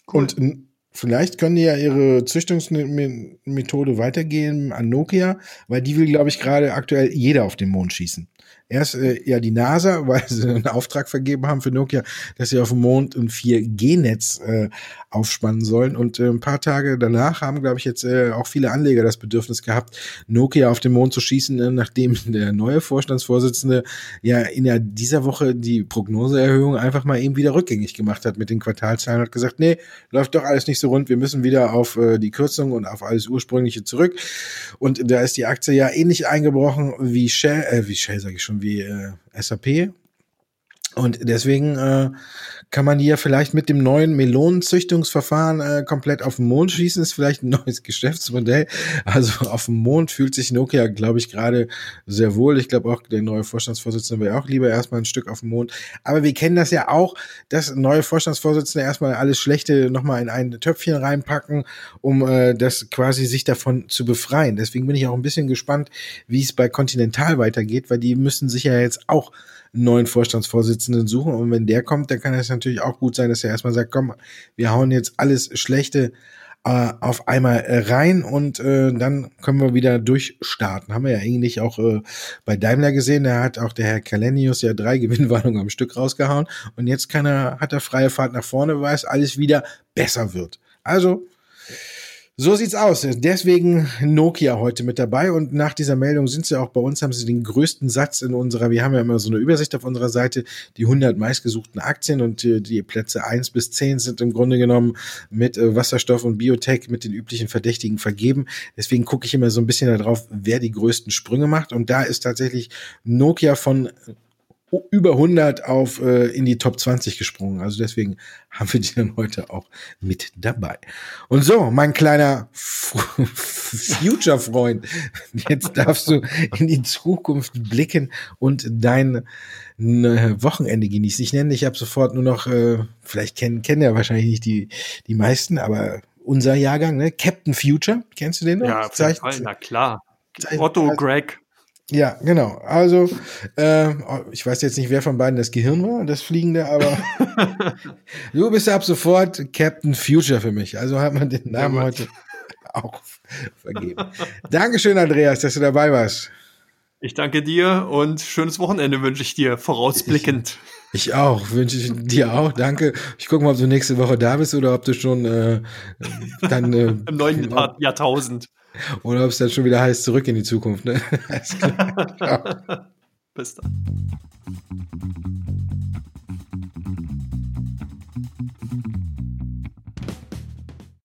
Cool. Und Vielleicht können die ja ihre Züchtungsmethode weitergehen an Nokia, weil die will, glaube ich, gerade aktuell jeder auf den Mond schießen. Erst äh, ja die NASA, [laughs] weil sie einen Auftrag vergeben haben für Nokia, dass sie auf dem Mond ein 4G-Netz äh, aufspannen sollen. Und äh, ein paar Tage danach haben, glaube ich, jetzt äh, auch viele Anleger das Bedürfnis gehabt, Nokia auf den Mond zu schießen, äh, nachdem [laughs] der neue Vorstandsvorsitzende ja in der, dieser Woche die Prognoseerhöhung einfach mal eben wieder rückgängig gemacht hat mit den Quartalzahlen und hat gesagt, nee, läuft doch alles nicht so rund, wir müssen wieder auf äh, die Kürzung und auf alles Ursprüngliche zurück. Und da ist die Aktie ja ähnlich eingebrochen wie Shell, äh, wie Shell sage ich schon, wie äh, SAP. Und deswegen äh, kann man ja vielleicht mit dem neuen Melonenzüchtungsverfahren äh, komplett auf den Mond schießen, ist vielleicht ein [laughs] neues Geschäftsmodell. Also auf dem Mond fühlt sich Nokia, glaube ich, gerade sehr wohl. Ich glaube auch, der neue Vorstandsvorsitzende wäre auch lieber erstmal ein Stück auf dem Mond. Aber wir kennen das ja auch, dass neue Vorstandsvorsitzende erstmal alles Schlechte nochmal in ein Töpfchen reinpacken, um äh, das quasi sich davon zu befreien. Deswegen bin ich auch ein bisschen gespannt, wie es bei Continental weitergeht, weil die müssen sich ja jetzt auch einen neuen Vorstandsvorsitzenden suchen. Und wenn der kommt, dann kann es natürlich auch gut sein, dass er erstmal sagt, komm, wir hauen jetzt alles Schlechte äh, auf einmal äh, rein und äh, dann können wir wieder durchstarten. Haben wir ja eigentlich auch äh, bei Daimler gesehen, da hat auch der Herr Kalenius ja drei [laughs] Gewinnwarnungen am Stück rausgehauen und jetzt kann er, hat er freie Fahrt nach vorne, weil es alles wieder besser wird. Also so sieht's aus. Deswegen Nokia heute mit dabei und nach dieser Meldung sind sie auch bei uns, haben sie den größten Satz in unserer, wir haben ja immer so eine Übersicht auf unserer Seite, die 100 meistgesuchten Aktien und die, die Plätze 1 bis 10 sind im Grunde genommen mit äh, Wasserstoff und Biotech mit den üblichen Verdächtigen vergeben. Deswegen gucke ich immer so ein bisschen darauf, wer die größten Sprünge macht und da ist tatsächlich Nokia von über 100 auf äh, in die Top 20 gesprungen. Also deswegen [laughs] haben wir die dann heute auch mit dabei. Und so, mein kleiner [laughs] Future-Freund, jetzt darfst du in die Zukunft blicken und dein ne, Wochenende genießen. Ich nenne dich ab sofort nur noch, äh, vielleicht kennen, kennen ja wahrscheinlich nicht die, die meisten, aber unser Jahrgang, ne? Captain Future, kennst du den noch? Ja, auf jeden Fall, na klar. Otto Greg. Ja, genau. Also, äh, ich weiß jetzt nicht, wer von beiden das Gehirn war, das Fliegende, aber [laughs] du bist ab sofort Captain Future für mich. Also hat man den Namen ja, heute auch vergeben. Dankeschön, Andreas, dass du dabei warst. Ich danke dir und schönes Wochenende wünsche ich dir, vorausblickend. Ich, ich auch, wünsche ich dir auch. Danke. Ich gucke mal, ob du nächste Woche da bist oder ob du schon äh, dann äh, [laughs] im neuen Jahrtausend. Oder ob es dann schon wieder heißt, zurück in die Zukunft. Ne? [laughs] [laughs] Bis dann.